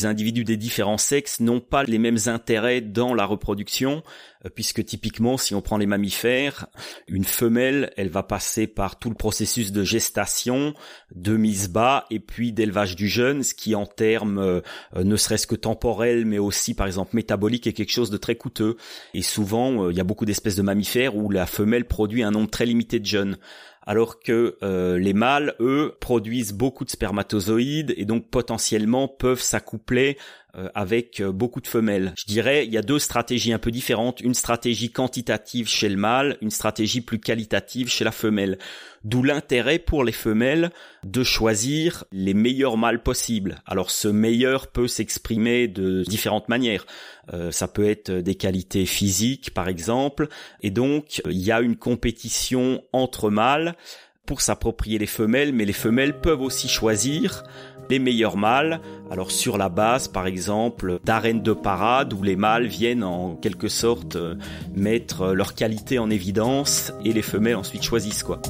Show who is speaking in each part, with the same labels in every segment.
Speaker 1: les individus des différents sexes n'ont pas les mêmes intérêts dans la reproduction, euh, puisque typiquement, si on prend les mammifères, une femelle, elle va passer par tout le processus de gestation, de mise bas, et puis d'élevage du jeune, ce qui en termes euh, ne serait-ce que temporel, mais aussi par exemple métabolique, est quelque chose de très coûteux. Et souvent, il y a beaucoup d'espèces de mammifères où la femelle produit un nombre très limité de jeunes alors que euh, les mâles, eux, produisent beaucoup de spermatozoïdes et donc potentiellement peuvent s'accoupler avec euh, beaucoup de femelles. Je dirais, il y a deux stratégies un peu différentes, une stratégie quantitative chez le mâle, une stratégie plus qualitative chez la femelle. D'où l'intérêt pour les femelles de choisir les meilleurs mâles possibles. Alors ce meilleur peut s'exprimer de différentes manières. Euh, ça peut être des qualités physiques par exemple, et donc il y a une compétition entre mâles pour s'approprier les femelles, mais les femelles peuvent aussi choisir les meilleurs mâles. Alors sur la base, par exemple, d'arènes de parade où les mâles viennent en quelque sorte euh, mettre leur qualité en évidence et les femelles ensuite choisissent quoi.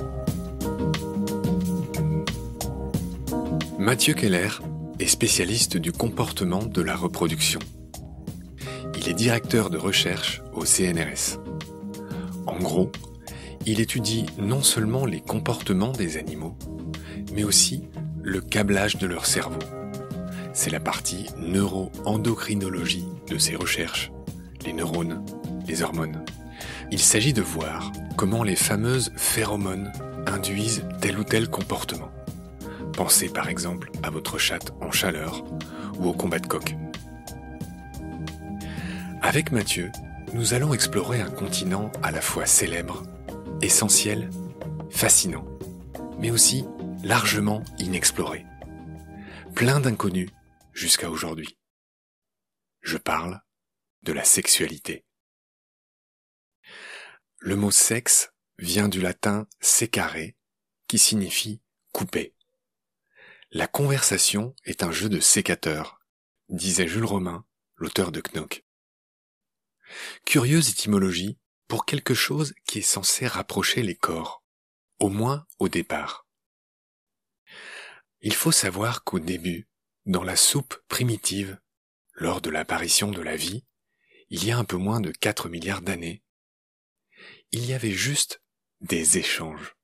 Speaker 2: Mathieu Keller est spécialiste du comportement de la reproduction. Il est directeur de recherche au CNRS. En gros, il étudie non seulement les comportements des animaux, mais aussi le câblage de leur cerveau. C'est la partie neuro-endocrinologie de ses recherches, les neurones, les hormones. Il s'agit de voir comment les fameuses phéromones induisent tel ou tel comportement. Pensez par exemple à votre chatte en chaleur ou au combat de coq. Avec Mathieu, nous allons explorer un continent à la fois célèbre, essentiel, fascinant, mais aussi largement inexploré. Plein d'inconnus jusqu'à aujourd'hui. Je parle de la sexualité. Le mot sexe vient du latin sécaré, qui signifie couper. La conversation est un jeu de sécateur, disait Jules Romain, l'auteur de Knock. Curieuse étymologie pour quelque chose qui est censé rapprocher les corps, au moins au départ. Il faut savoir qu'au début, dans la soupe primitive, lors de l'apparition de la vie, il y a un peu moins de 4 milliards d'années, il y avait juste des échanges.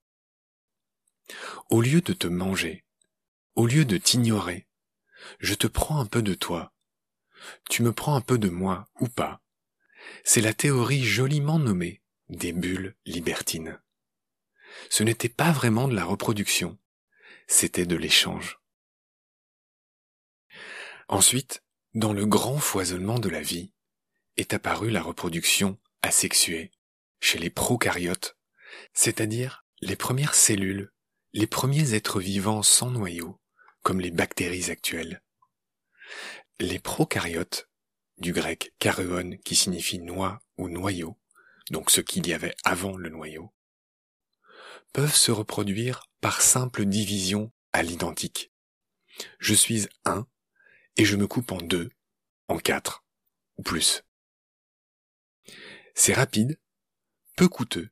Speaker 2: Au lieu de te manger, au lieu de t'ignorer, je te prends un peu de toi, tu me prends un peu de moi ou pas. C'est la théorie joliment nommée des bulles libertines. Ce n'était pas vraiment de la reproduction, c'était de l'échange. Ensuite, dans le grand foisonnement de la vie, est apparue la reproduction asexuée chez les prokaryotes, c'est-à-dire les premières cellules, les premiers êtres vivants sans noyau, comme les bactéries actuelles. Les prokaryotes, du grec karuon qui signifie noix ou noyau, donc ce qu'il y avait avant le noyau, peuvent se reproduire par simple division à l'identique. Je suis un et je me coupe en deux, en quatre ou plus. C'est rapide, peu coûteux,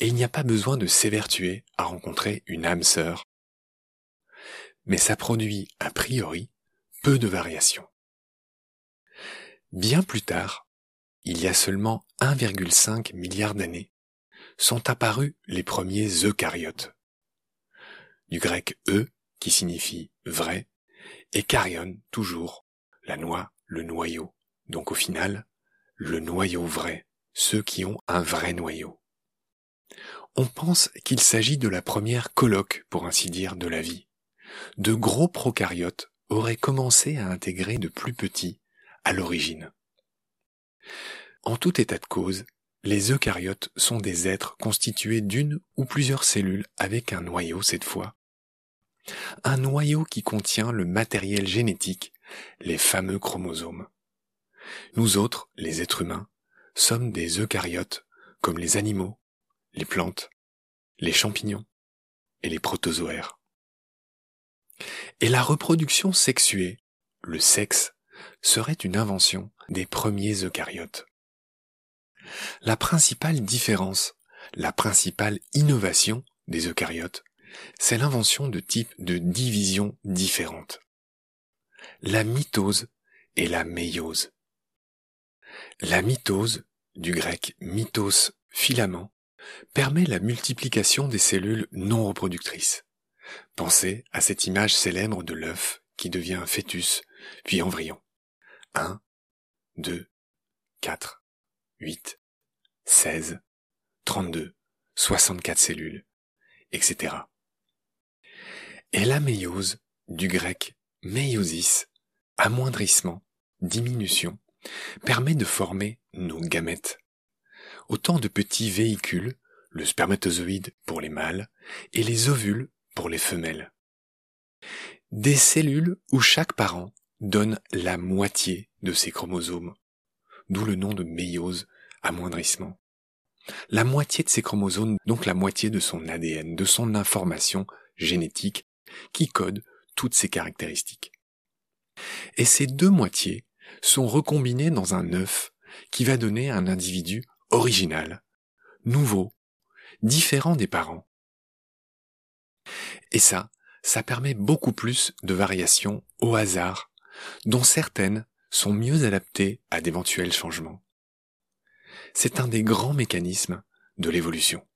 Speaker 2: et il n'y a pas besoin de s'évertuer à rencontrer une âme sœur. Mais ça produit, a priori, peu de variations. Bien plus tard, il y a seulement 1,5 milliard d'années, sont apparus les premiers eucaryotes. Du grec e, qui signifie vrai, et carion, toujours, la noix, le noyau. Donc au final, le noyau vrai, ceux qui ont un vrai noyau. On pense qu'il s'agit de la première colloque, pour ainsi dire, de la vie. De gros prokaryotes auraient commencé à intégrer de plus petits à l'origine. En tout état de cause, les eucaryotes sont des êtres constitués d'une ou plusieurs cellules avec un noyau cette fois. Un noyau qui contient le matériel génétique, les fameux chromosomes. Nous autres, les êtres humains, sommes des eucaryotes comme les animaux, les plantes, les champignons et les protozoaires. Et la reproduction sexuée, le sexe, serait une invention des premiers eucaryotes. La principale différence, la principale innovation des eucaryotes, c'est l'invention de types de divisions différentes. la mitose et la méiose. La mitose, du grec mitos filament, permet la multiplication des cellules non reproductrices. Pensez à cette image célèbre de l'œuf qui devient fœtus, puis embryon. 1, 2, 4, 8, 16, 32, 64 cellules, etc. Et la méiose, du grec méiosis, amoindrissement, diminution, permet de former nos gamètes. Autant de petits véhicules, le spermatozoïde pour les mâles et les ovules pour les femelles. Des cellules où chaque parent donne la moitié de ses chromosomes, d'où le nom de méiose, amoindrissement. La moitié de ses chromosomes, donc la moitié de son ADN, de son information génétique, qui code toutes ses caractéristiques. Et ces deux moitiés sont recombinées dans un œuf qui va donner un individu original, nouveau, différent des parents. Et ça, ça permet beaucoup plus de variations au hasard, dont certaines sont mieux adaptées à d'éventuels changements. C'est un des grands mécanismes de l'évolution.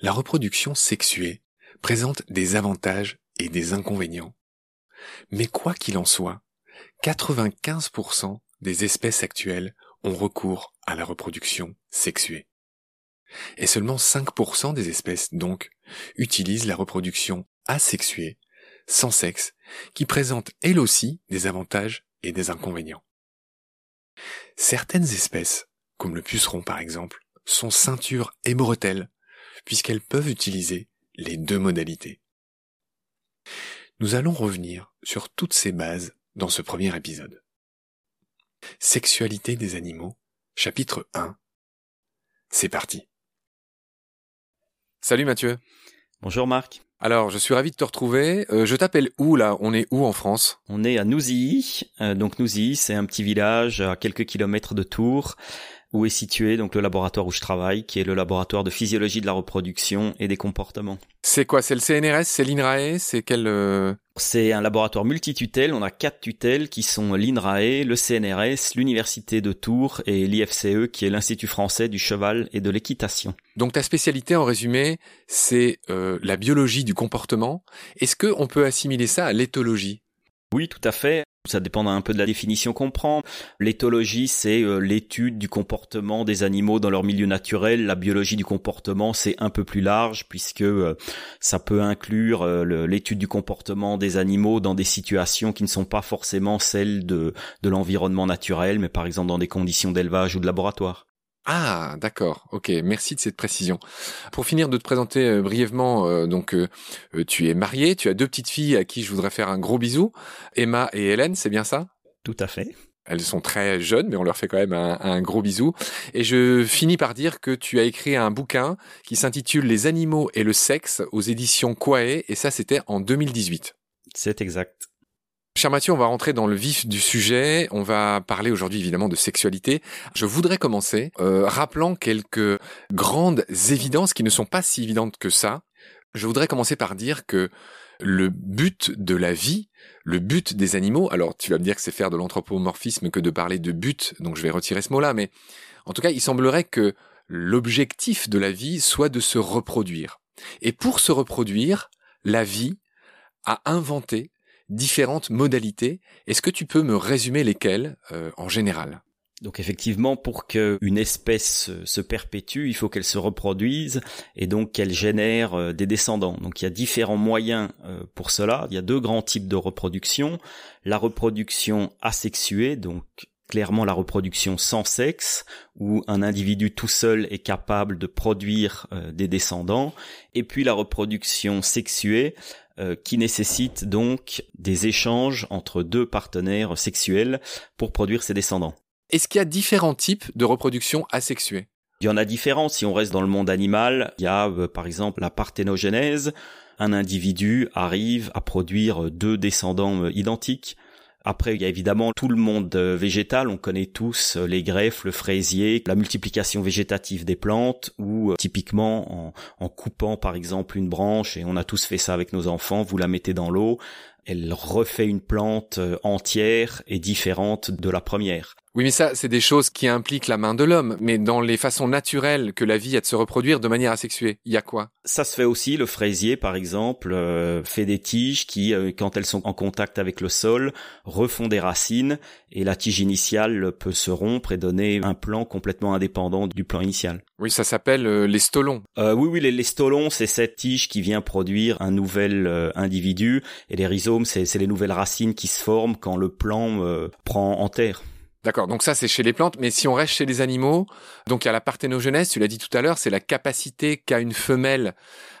Speaker 2: La reproduction sexuée présente des avantages et des inconvénients. Mais quoi qu'il en soit, 95% des espèces actuelles ont recours à la reproduction sexuée. Et seulement 5% des espèces, donc, utilisent la reproduction asexuée, sans sexe, qui présente elle aussi des avantages et des inconvénients. Certaines espèces, comme le puceron par exemple, sont ceinture et bretelles, puisqu'elles peuvent utiliser les deux modalités. Nous allons revenir sur toutes ces bases dans ce premier épisode. Sexualité des animaux, chapitre 1. C'est parti. Salut Mathieu.
Speaker 1: Bonjour Marc.
Speaker 2: Alors, je suis ravi de te retrouver. Euh, je t'appelle où là? On est où en France?
Speaker 1: On est à Nouzilly. Euh, donc Nouzilly, c'est un petit village à quelques kilomètres de Tours où est situé donc le laboratoire où je travaille, qui est le laboratoire de physiologie de la reproduction et des comportements.
Speaker 2: C'est quoi C'est le CNRS C'est l'INRAE C'est quel euh,
Speaker 1: C'est un laboratoire multitutelle. On a quatre tutelles qui sont l'INRAE, le CNRS, l'Université de Tours et l'IFCE, qui est l'Institut français du cheval et de l'équitation.
Speaker 2: Donc ta spécialité, en résumé, c'est euh, la biologie du comportement. Est-ce que on peut assimiler ça à l'éthologie?
Speaker 1: Oui, tout à fait. Ça dépend un peu de la définition qu'on prend. L'éthologie, c'est euh, l'étude du comportement des animaux dans leur milieu naturel. La biologie du comportement, c'est un peu plus large puisque euh, ça peut inclure euh, l'étude du comportement des animaux dans des situations qui ne sont pas forcément celles de, de l'environnement naturel, mais par exemple dans des conditions d'élevage ou de laboratoire.
Speaker 2: Ah, d'accord. Ok, merci de cette précision. Pour finir de te présenter euh, brièvement, euh, donc euh, tu es marié, tu as deux petites filles à qui je voudrais faire un gros bisou, Emma et Hélène, c'est bien ça?
Speaker 1: Tout à fait.
Speaker 2: Elles sont très jeunes, mais on leur fait quand même un, un, gros bisou. Et je finis par dire que tu as écrit un bouquin qui s'intitule Les animaux et le sexe aux éditions Quae, et ça c'était en 2018.
Speaker 1: C'est exact.
Speaker 2: Cher Mathieu, on va rentrer dans le vif du sujet. On va parler aujourd'hui évidemment de sexualité. Je voudrais commencer euh, rappelant quelques grandes évidences qui ne sont pas si évidentes que ça. Je voudrais commencer par dire que le but de la vie, le but des animaux, alors tu vas me dire que c'est faire de l'anthropomorphisme que de parler de but, donc je vais retirer ce mot-là, mais en tout cas, il semblerait que l'objectif de la vie soit de se reproduire. Et pour se reproduire, la vie a inventé différentes modalités. Est-ce que tu peux me résumer lesquelles euh, en général?
Speaker 1: Donc effectivement, pour qu'une espèce se perpétue, il faut qu'elle se reproduise et donc qu'elle génère euh, des descendants. Donc il y a différents moyens euh, pour cela. Il y a deux grands types de reproduction. La reproduction asexuée, donc clairement la reproduction sans sexe, où un individu tout seul est capable de produire des descendants, et puis la reproduction sexuée, euh, qui nécessite donc des échanges entre deux partenaires sexuels pour produire ses descendants.
Speaker 2: Est-ce qu'il y a différents types de reproduction asexuée
Speaker 1: Il y en a différents. Si on reste dans le monde animal, il y a euh, par exemple la parthénogenèse. Un individu arrive à produire deux descendants euh, identiques. Après, il y a évidemment tout le monde euh, végétal. On connaît tous euh, les greffes, le fraisier, la multiplication végétative des plantes, ou euh, typiquement en, coupant par exemple une branche, et on a tous fait ça avec nos enfants, vous la mettez dans l'eau, elle refait une plante entière et différente de la première.
Speaker 2: Oui, mais ça, c'est des choses qui impliquent la main de l'homme. Mais dans les façons naturelles que la vie a de se reproduire de manière asexuée, il y a quoi?
Speaker 1: Ça se fait aussi. Le fraisier, par exemple, euh, fait des tiges qui, euh, quand elles sont en contact avec le sol, refont des racines et la tige initiale peut se rompre et donner un plan complètement indépendant du plan initial.
Speaker 2: Oui, ça s'appelle euh, les stolons.
Speaker 1: oui, oui, les, les stolons, c'est cette tige qui vient produire un nouvel individu et les rhizomes, c'est les nouvelles racines qui se forment quand le plan prend en terre.
Speaker 2: D'accord, donc ça c'est chez les plantes, mais si on reste chez les animaux, donc il y a la parthénogenèse, tu l'as dit tout à l'heure, c'est la capacité qu'a une femelle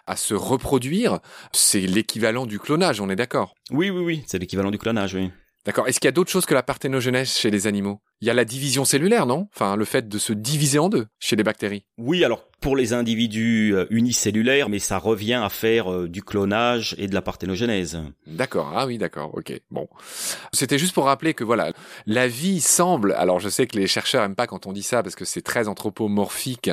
Speaker 2: à se reproduire, c'est l'équivalent du clonage, on est d'accord?
Speaker 1: Oui, oui, oui, c'est l'équivalent du clonage, oui.
Speaker 2: D'accord, est-ce qu'il y a d'autres choses que la parthénogenèse chez les animaux? Il y a la division cellulaire, non? Enfin, le fait de se diviser en deux chez les bactéries.
Speaker 1: Oui, alors pour les individus euh, unicellulaires, mais ça revient à faire euh, du clonage et de la parthénogenèse.
Speaker 2: D'accord. Ah oui, d'accord. Ok. Bon, c'était juste pour rappeler que voilà, la vie semble. Alors, je sais que les chercheurs aiment pas quand on dit ça parce que c'est très anthropomorphique.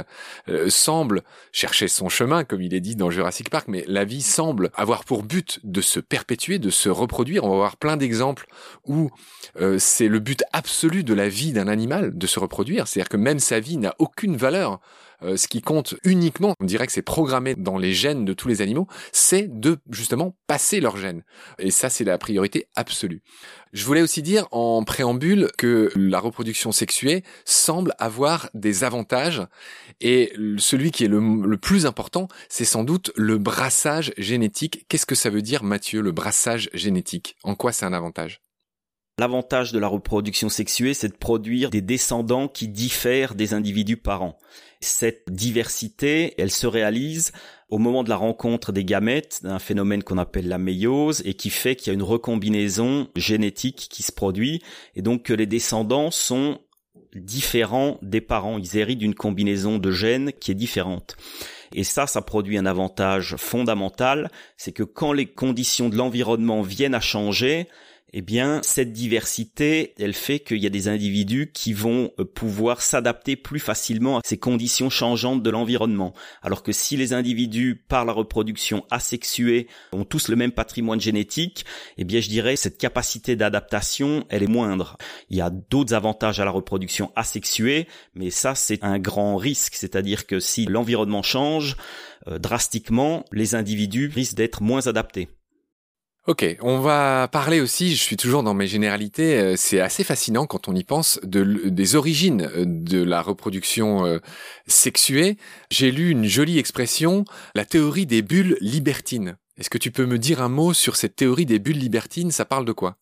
Speaker 2: Euh, semble chercher son chemin, comme il est dit dans Jurassic Park, mais la vie semble avoir pour but de se perpétuer, de se reproduire. On va voir plein d'exemples où c'est le but absolu de la vie d'un animal de se reproduire. C'est-à-dire que même sa vie n'a aucune valeur. Euh, ce qui compte uniquement, on dirait que c'est programmé dans les gènes de tous les animaux, c'est de justement passer leurs gènes. Et ça, c'est la priorité absolue. Je voulais aussi dire en préambule que la reproduction sexuée semble avoir des avantages et celui qui est le plus important, c'est sans doute le brassage génétique. Qu'est-ce que ça veut dire, Mathieu, le brassage génétique? En quoi c'est un avantage?
Speaker 1: L'avantage de la reproduction sexuée, c'est de produire des descendants qui diffèrent des individus parents. Cette diversité, elle se réalise au moment de la rencontre des gamètes d'un phénomène qu'on appelle la méiose et qui fait qu'il y a une recombinaison génétique qui se produit et donc que les descendants sont différents des parents. Ils héritent d'une combinaison de gènes qui est différente. Et ça, ça produit un avantage fondamental, c'est que quand les conditions de l'environnement viennent à changer, eh bien, cette diversité, elle fait qu'il y a des individus qui vont euh, pouvoir s'adapter plus facilement à ces conditions changeantes de l'environnement. Alors que si les individus, par la reproduction asexuée, ont tous le même patrimoine génétique, eh bien, je dirais, cette capacité d'adaptation, elle est moindre. Il y a d'autres avantages à la reproduction asexuée, mais ça, c'est un grand risque. C'est-à-dire que si l'environnement change euh, drastiquement, les individus risquent d'être moins adaptés.
Speaker 2: Ok, on va parler aussi, je suis toujours dans mes généralités, euh, c'est assez fascinant quand on y pense, de, des origines euh, de la reproduction euh, sexuée. J'ai lu une jolie expression, la théorie des bulles libertines. Est-ce que tu peux me dire un mot sur cette théorie des bulles libertines? Ça parle de quoi?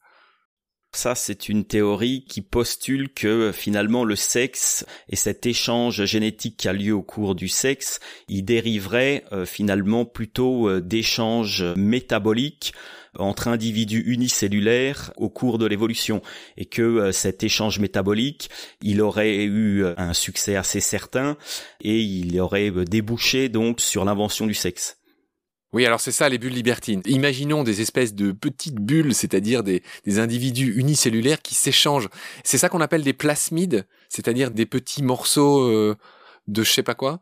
Speaker 1: Ça, c'est une théorie qui postule que finalement le sexe et cet échange génétique qui a lieu au cours du sexe, il dériverait finalement plutôt d'échanges métaboliques entre individus unicellulaires au cours de l'évolution et que euh, cet échange métabolique, il aurait eu euh, un succès assez certain et il aurait euh, débouché donc sur l'invention du sexe.
Speaker 2: Oui, alors c'est ça les bulles libertines. Imaginons des espèces de petites bulles, c'est-à-dire des, individus unicellulaires qui s'échangent. C'est ça qu'on appelle des plasmides, c'est-à-dire des petits morceaux de je sais pas quoi?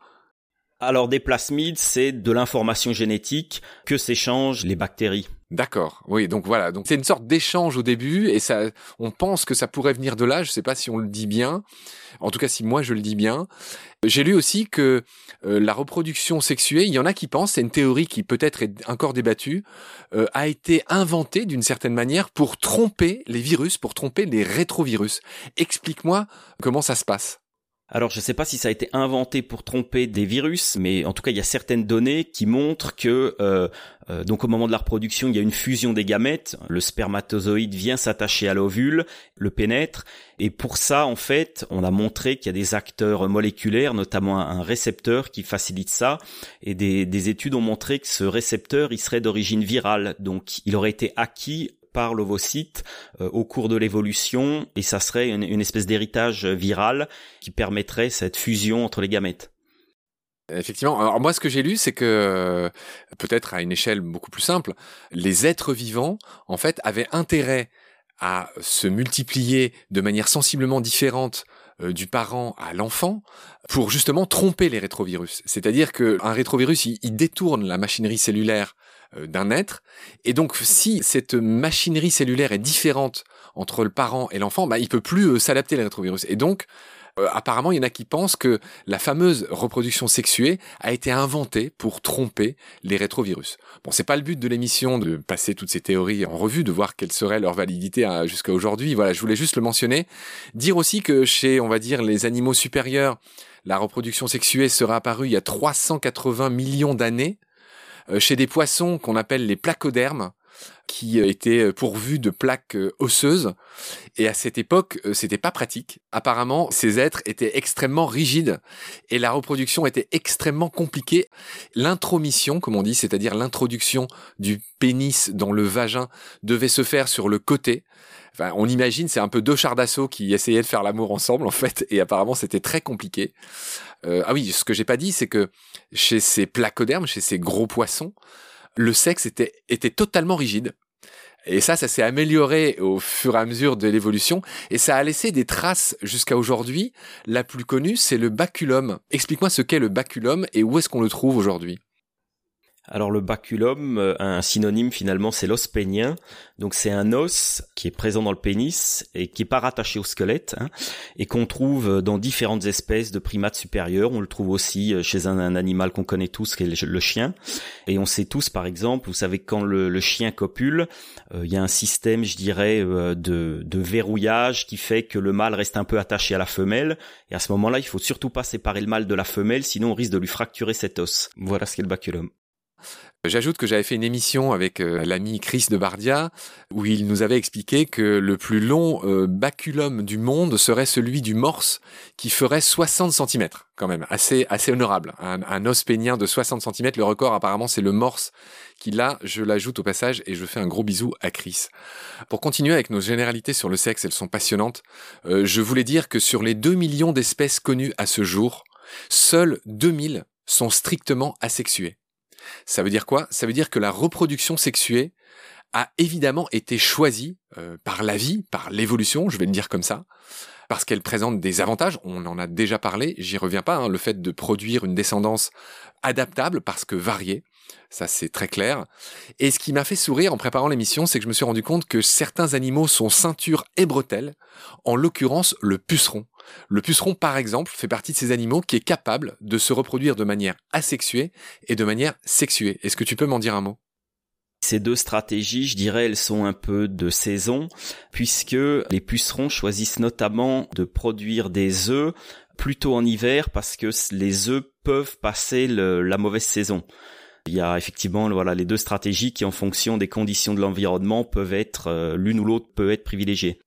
Speaker 1: Alors des plasmides, c'est de l'information génétique que s'échangent les bactéries.
Speaker 2: D'accord. Oui, donc voilà. Donc c'est une sorte d'échange au début et ça, on pense que ça pourrait venir de là. Je sais pas si on le dit bien. En tout cas, si moi je le dis bien. J'ai lu aussi que euh, la reproduction sexuée, il y en a qui pensent, c'est une théorie qui peut-être est encore débattue, euh, a été inventée d'une certaine manière pour tromper les virus, pour tromper les rétrovirus. Explique-moi comment ça se passe.
Speaker 1: Alors je ne sais pas si ça a été inventé pour tromper des virus, mais en tout cas il y a certaines données qui montrent que euh, euh, donc au moment de la reproduction il y a une fusion des gamètes, le spermatozoïde vient s'attacher à l'ovule, le pénètre, et pour ça en fait on a montré qu'il y a des acteurs moléculaires, notamment un récepteur qui facilite ça, et des, des études ont montré que ce récepteur il serait d'origine virale, donc il aurait été acquis par l'ovocyte euh, au cours de l'évolution et ça serait une, espèce d'héritage viral qui permettrait cette fusion entre les gamètes.
Speaker 2: Effectivement. Alors moi, ce que j'ai lu, c'est que euh, peut-être à une échelle beaucoup plus simple, les êtres vivants, en fait, avaient intérêt à se multiplier de manière sensiblement différente euh, du parent à l'enfant pour justement tromper les rétrovirus. C'est-à-dire qu'un rétrovirus, il, détourne la machinerie cellulaire d'un être. Et donc, si cette machinerie cellulaire est différente entre le parent et l'enfant, bah, il peut plus euh, s'adapter à rétrovirus. Et donc, euh, apparemment, il y en a qui pensent que la fameuse reproduction sexuée a été inventée pour tromper les rétrovirus. Bon, c'est pas le but de l'émission de passer toutes ces théories en revue, de voir quelle serait leur validité hein, jusqu'à aujourd'hui. Voilà, je voulais juste le mentionner. Dire aussi que chez, on va dire, les animaux supérieurs, la reproduction sexuée serait apparue il y a 380 millions d'années. Euh, chez des poissons qu'on appelle les placodermes, qui euh, étaient euh, pourvus de plaques osseuses. Et à cette époque, c'était pas pratique. Apparemment, ces êtres étaient extrêmement rigides et la reproduction était extrêmement compliquée. L'intromission, comme on dit, c'est-à-dire l'introduction du pénis dans le vagin, devait se faire sur le côté. On imagine, c'est un peu deux chars d'assaut qui essayaient de faire l'amour ensemble, en fait, et apparemment c'était très compliqué. Euh, ah oui, ce que j'ai pas dit, c'est que chez ces placodermes, chez ces gros poissons, le sexe était, était totalement rigide. Et ça, ça s'est amélioré au fur et à mesure de l'évolution, et ça a laissé des traces jusqu'à aujourd'hui. La plus connue, c'est le baculum. Explique-moi ce qu'est le baculum et où est-ce qu'on le trouve aujourd'hui
Speaker 1: alors le baculum, euh, un synonyme finalement, c'est l'os pénien. Donc c'est un os qui est présent dans le pénis et qui est pas rattaché au squelette hein, et qu'on trouve dans différentes espèces de primates supérieurs. On le trouve aussi euh, chez un, animal qu'on connaît tous, qui est le, chien. Et on sait tous, par exemple, vous savez quand le, chien copule, euh, il y a un système, je dirais, de, de verrouillage qui fait que le mâle reste un peu attaché à la femelle. Et à ce moment-là, il faut surtout pas séparer le mâle de la femelle, sinon on risque de lui fracturer cet os. Voilà ce qu'est le baculum.
Speaker 2: J'ajoute que j'avais fait une émission avec euh, l'ami Chris de Bardia où il nous avait expliqué que le plus long euh, baculum du monde serait celui du morse qui ferait 60 cm quand même, assez assez honorable. Un, os pénien de 60 cm, le record apparemment c'est le morse qui l'a, je l'ajoute au passage et je fais un gros bisou à Chris. Pour continuer avec nos généralités sur le sexe, elles sont passionnantes. Euh, je voulais dire que sur les 2 millions d'espèces connues à ce jour, seules 2000 sont strictement asexuées. Ça veut dire quoi? Ça veut dire que la reproduction sexuée a évidemment été choisie euh, par la vie, par l'évolution, je vais le dire comme ça, parce qu'elle présente des avantages, on en a déjà parlé, j'y reviens pas, hein, le fait de produire une descendance adaptable parce que variée, ça c'est très clair. Et ce qui m'a fait sourire en préparant l'émission, c'est que je me suis rendu compte que certains animaux sont ceinture et bretelles, en l'occurrence le puceron. Le puceron, par exemple, fait partie de ces animaux qui est capable de se reproduire de manière asexuée et de manière sexuée. Est-ce que tu peux m'en dire un mot?
Speaker 1: Ces deux stratégies, je dirais, elles sont un peu de saison, puisque les pucerons choisissent notamment de produire des œufs plutôt en hiver parce que les œufs peuvent passer la mauvaise saison. Il y a effectivement voilà les deux stratégies qui en fonction des conditions de l'environnement peuvent être euh, l'une ou l'autre peut être privilégiée.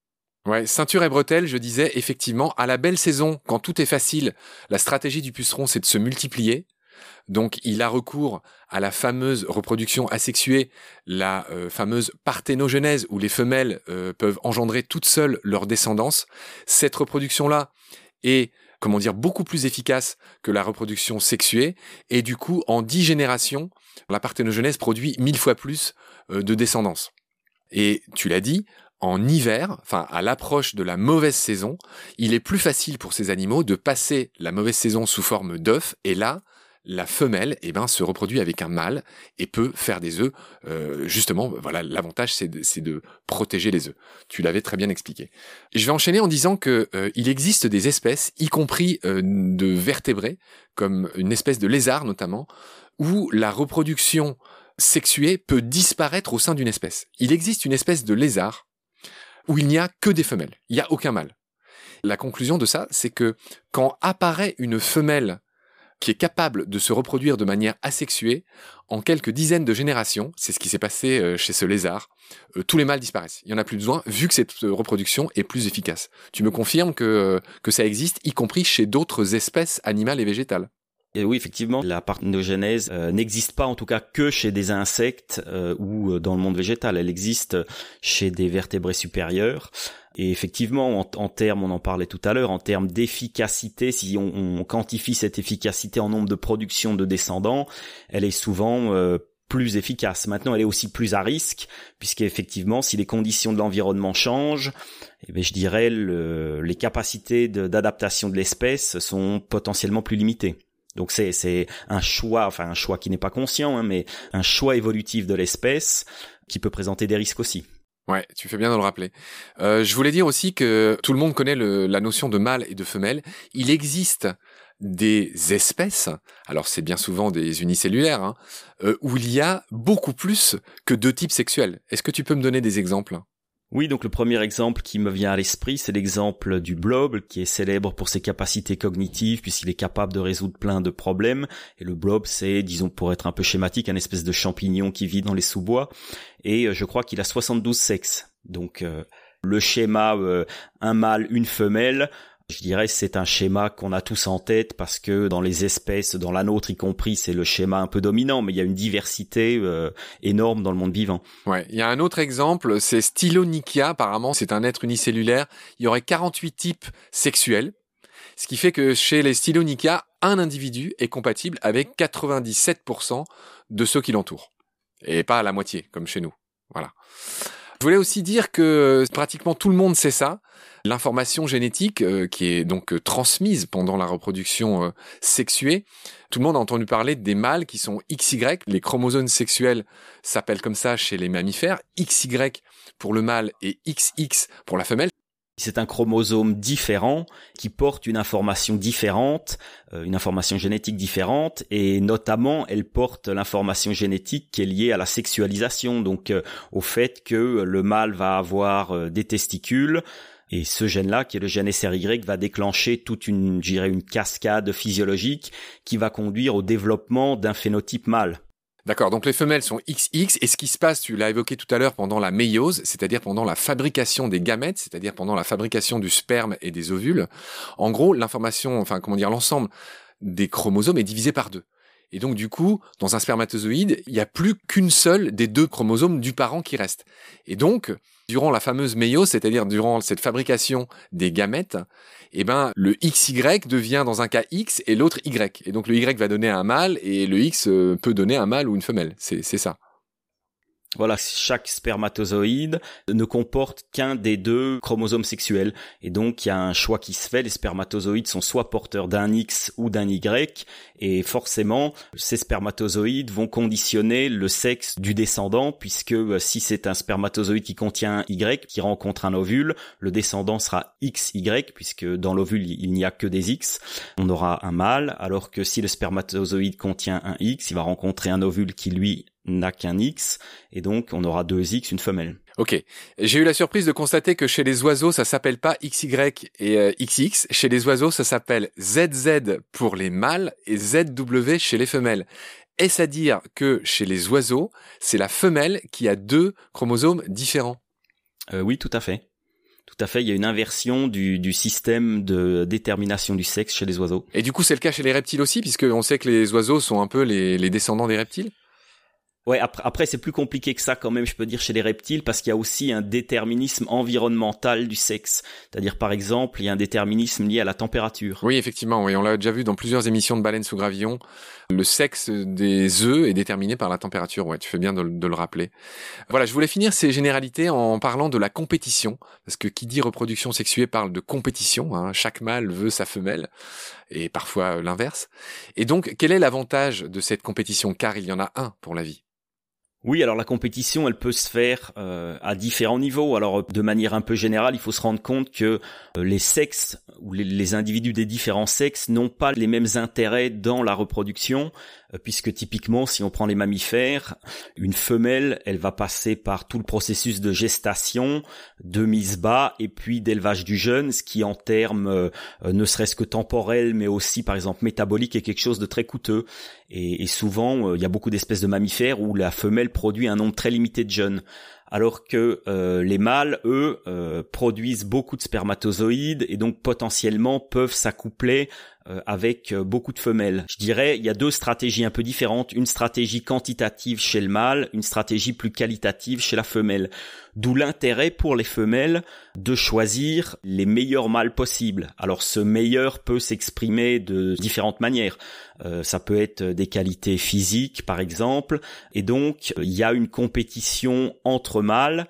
Speaker 2: Ouais, ceinture et bretelles, je disais effectivement, à la belle saison, quand tout est facile, la stratégie du puceron, c'est de se multiplier. Donc, il a recours à la fameuse reproduction asexuée, la euh, fameuse parthénogenèse, où les femelles euh, peuvent engendrer toutes seules leur descendance. Cette reproduction-là est, comment dire, beaucoup plus efficace que la reproduction sexuée, et du coup, en dix générations, la parthénogenèse produit mille fois plus euh, de descendance. Et tu l'as dit, en hiver, enfin à l'approche de la mauvaise saison, il est plus facile pour ces animaux de passer la mauvaise saison sous forme d'œuf, et là, la femelle eh ben, se reproduit avec un mâle et peut faire des œufs. Euh, justement, voilà, l'avantage c'est de, protéger les œufs. Tu l'avais très bien expliqué. Je vais enchaîner en disant que euh, il existe des espèces, y compris euh, de vertébrés, comme une espèce de lézard notamment, où la reproduction sexuée peut disparaître au sein d'une espèce. Il existe une espèce de lézard où il n'y a que des femelles, il n'y a aucun mâle. La conclusion de ça, c'est que quand apparaît une femelle qui est capable de se reproduire de manière asexuée, en quelques dizaines de générations, c'est ce qui s'est passé euh, chez ce lézard, euh, tous les mâles disparaissent. Il n'y en a plus besoin, vu que cette euh, reproduction est plus efficace. Tu me confirmes que, que ça existe, y compris chez d'autres espèces animales et végétales
Speaker 1: oui, effectivement, la parthénogenèse n'existe pas en tout cas que chez des insectes ou dans le monde végétal. Elle existe chez des vertébrés supérieurs. Et effectivement, en, termes, on en parlait tout à l'heure, en termes d'efficacité, si on, quantifie cette efficacité en nombre de production de descendants, elle est souvent euh, plus efficace. Maintenant, elle est aussi plus à risque, puisqu'effectivement, si les conditions de l'environnement changent, eh je dirais le, les capacités d'adaptation de l'espèce sont potentiellement plus limitées. Donc c'est un choix, enfin un choix qui n'est pas conscient, hein, mais un choix évolutif de l'espèce qui peut présenter des risques aussi.
Speaker 2: Ouais, tu fais bien de le rappeler. Euh, je voulais dire aussi que tout le monde connaît la notion de mâle et de femelle. Il existe des espèces, alors c'est bien souvent des unicellulaires, hein, euh, où il y a beaucoup plus que deux types sexuels. Est-ce que tu peux me donner des exemples?
Speaker 1: Oui, donc le premier exemple qui me vient à l'esprit, c'est l'exemple du blob, qui est célèbre pour ses capacités cognitives, puisqu'il est capable de résoudre plein de problèmes. Et le blob, c'est, disons, pour être un peu schématique, un espèce de champignon qui vit dans les sous-bois. Et euh, je crois qu'il a 72 sexes. Donc, euh, le schéma un mâle, une femelle, je dirais c'est un schéma qu'on a tous en tête parce que dans les espèces, dans la nôtre y compris, c'est le schéma un peu dominant, mais il y a une diversité euh, énorme dans le monde vivant.
Speaker 2: Ouais, il y a un autre exemple, c'est Stylonychia, apparemment c'est un être unicellulaire, il y aurait 48 types sexuels, ce qui fait que chez les Stylonychia, un individu est compatible avec 97% de ceux qui l'entourent. Et pas à la moitié, comme chez nous. Voilà. Je voulais aussi dire que pratiquement tout le monde sait ça. L'information génétique euh, qui est donc euh, transmise pendant la reproduction euh, sexuée, tout le monde a entendu parler des mâles qui sont XY. Les chromosomes sexuels s'appellent comme ça chez les mammifères. XY pour le mâle et XX pour la femelle.
Speaker 1: C'est un chromosome différent qui porte une information différente, euh, une information génétique différente, et notamment elle porte l'information génétique qui est liée à la sexualisation, donc euh, au fait que le mâle va avoir euh, des testicules, et ce gène-là, qui est le gène SRY, va déclencher toute une, une cascade physiologique qui va conduire au développement d'un phénotype mâle.
Speaker 2: D'accord, donc les femelles sont XX, et ce qui se passe, tu l'as évoqué tout à l'heure, pendant la méiose, c'est-à-dire pendant la fabrication des gamètes, c'est-à-dire pendant la fabrication du sperme et des ovules, en gros, l'information, enfin comment dire, l'ensemble des chromosomes est divisé par deux. Et donc du coup, dans un spermatozoïde, il n'y a plus qu'une seule des deux chromosomes du parent qui reste. Et donc, durant la fameuse méiose, c'est-à-dire durant cette fabrication des gamètes, eh ben, le XY devient dans un cas X et l'autre Y. Et donc le Y va donner un mâle et le X euh, peut donner un mâle ou une femelle. C'est ça.
Speaker 1: Voilà, chaque spermatozoïde ne comporte qu'un des deux chromosomes sexuels. Et donc, il y a un choix qui se fait. Les spermatozoïdes sont soit porteurs d'un X ou d'un Y. Et forcément, ces spermatozoïdes vont conditionner le sexe du descendant, puisque euh, si c'est un spermatozoïde qui contient un Y, qui rencontre un ovule, le descendant sera XY, puisque dans l'ovule, il n'y a que des X. On aura un mâle, alors que si le spermatozoïde contient un X, il va rencontrer un ovule qui, lui, n'a qu'un X, et donc on aura deux X, une femelle.
Speaker 2: Ok. J'ai eu la surprise de constater que chez les oiseaux, ça s'appelle pas XY et XX. Euh, chez les oiseaux, ça s'appelle ZZ pour les mâles et ZW chez les femelles. Est-ce à dire que chez les oiseaux, c'est la femelle qui a deux chromosomes différents?
Speaker 1: Euh, Oui, tout à fait. Tout à fait, il y a une inversion du, système de détermination du sexe chez les oiseaux.
Speaker 2: Et du coup, c'est le cas chez les reptiles aussi, puisque on sait que les oiseaux sont un peu les descendants des reptiles?
Speaker 1: Ouais, après, après c'est plus compliqué que ça quand même, je peux dire, chez les reptiles, parce qu'il y a aussi un déterminisme environnemental du sexe. C'est-à-dire, par exemple, il y a un déterminisme lié à la température.
Speaker 2: Oui, effectivement, oui, on l'a déjà vu dans plusieurs émissions de baleines sous gravillon. Le sexe des œufs est déterminé par la température. Ouais, tu fais bien de, le rappeler. Voilà, je voulais finir ces généralités en parlant de la compétition, parce que qui dit reproduction sexuée parle de compétition. Hein. Chaque mâle veut sa femelle, et parfois l'inverse. Et donc, quel est l'avantage de cette compétition? Car il y en a un pour la vie.
Speaker 1: Oui, alors la compétition, elle peut se faire euh, à différents niveaux. Alors de manière un peu générale, il faut se rendre compte que euh, les sexes ou les, individus des différents sexes n'ont pas les mêmes intérêts dans la reproduction, euh, puisque typiquement, si on prend les mammifères, une femelle, elle va passer par tout le processus de gestation, de mise bas et puis d'élevage du jeune, ce qui en termes ne serait-ce que temporel, mais aussi par exemple métabolique, est quelque chose de très coûteux. Et, et souvent, il y a beaucoup d'espèces de mammifères où la femelle produit un nombre très limité de jeunes alors que euh, les mâles, eux, euh, produisent beaucoup de spermatozoïdes et donc potentiellement peuvent s'accoupler avec beaucoup de femelles. Je dirais, il y a deux stratégies un peu différentes, une stratégie quantitative chez le mâle, une stratégie plus qualitative chez la femelle. D'où l'intérêt pour les femelles de choisir les meilleurs mâles possibles. Alors ce meilleur peut s'exprimer de différentes manières. ça peut être des qualités physiques par exemple, et donc il y a une compétition entre mâles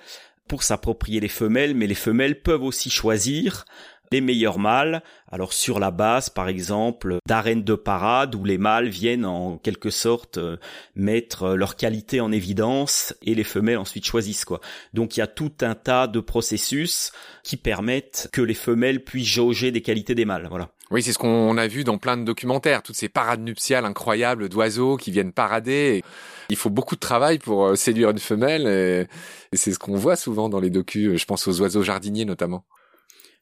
Speaker 1: pour s'approprier les femelles, mais les femelles peuvent aussi choisir les meilleurs mâles, alors sur la base par exemple d'arènes de parade où les mâles viennent en quelque sorte euh, mettre leur qualité en évidence et les femelles ensuite choisissent quoi. Donc il y a tout un tas de processus qui permettent que les femelles puissent jauger des qualités des mâles, voilà.
Speaker 2: Oui, c'est ce qu'on a vu dans plein de documentaires, toutes ces parades nuptiales incroyables d'oiseaux qui viennent parader. Il faut beaucoup de travail pour euh, séduire une femelle et, c'est ce qu'on voit souvent dans les docus, je pense aux oiseaux jardiniers notamment.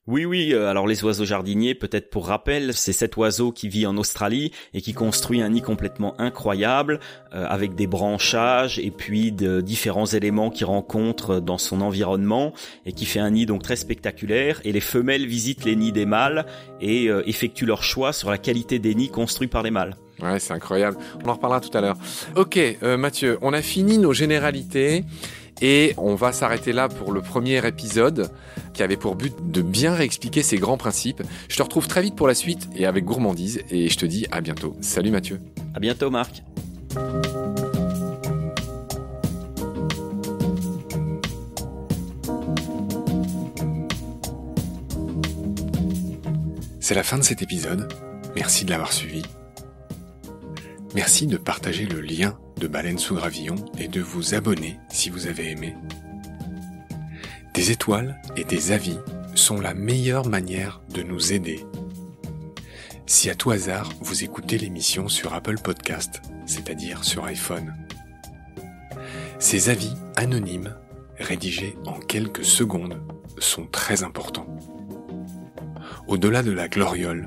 Speaker 1: Oui, oui. Euh, alors les oiseaux jardiniers, peut-être pour rappel, c'est cet oiseau qui vit en Australie et qui construit un nid complètement incroyable euh, avec des branchages et puis de différents éléments qu'il rencontre dans son environnement et qui fait un nid donc très spectaculaire. Et les femelles visitent les nids des mâles et euh, effectuent leur choix sur la qualité des nids construits par les mâles.
Speaker 2: Ouais, c'est incroyable. On en reparlera tout à l'heure. Ok, Mathieu, on a fini nos généralités. Et on va s'arrêter là pour le premier épisode qui avait pour but de bien réexpliquer ces grands principes. Je te retrouve très vite pour la suite et avec gourmandise et je te dis à bientôt. Salut Mathieu.
Speaker 1: À bientôt Marc.
Speaker 2: C'est la fin de cet épisode. Merci de l'avoir suivi. Merci de partager le lien de Baleine sous Gravillon et de vous abonner si vous avez aimé. Des étoiles et des avis sont la meilleure manière de nous aider. Si à tout hasard vous écoutez l'émission sur Apple Podcast, c'est-à-dire sur iPhone, ces avis anonymes, rédigés en quelques secondes, sont très importants. Au-delà de la gloriole,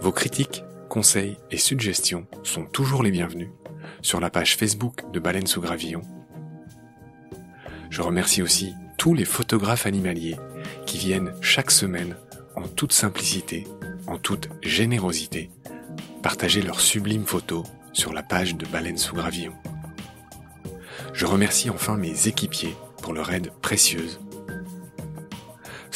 Speaker 2: Vos critiques, conseils et suggestions sont toujours les bienvenus sur la page Facebook de Baleine sous Gravillon. Je remercie aussi tous les photographes animaliers qui viennent chaque semaine en toute simplicité, en toute générosité, partager leurs sublimes photos sur la page de Baleine sous Gravillon. Je remercie enfin mes équipiers pour leur aide précieuse.